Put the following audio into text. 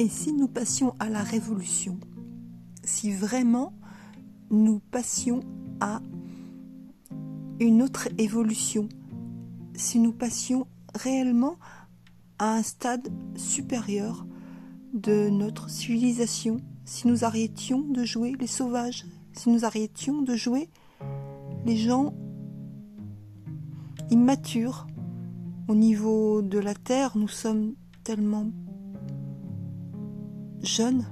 Et si nous passions à la révolution Si vraiment nous passions à une autre évolution Si nous passions réellement à un stade supérieur de notre civilisation Si nous arrêtions de jouer les sauvages Si nous arrêtions de jouer les gens immatures au niveau de la Terre, nous sommes tellement jeunes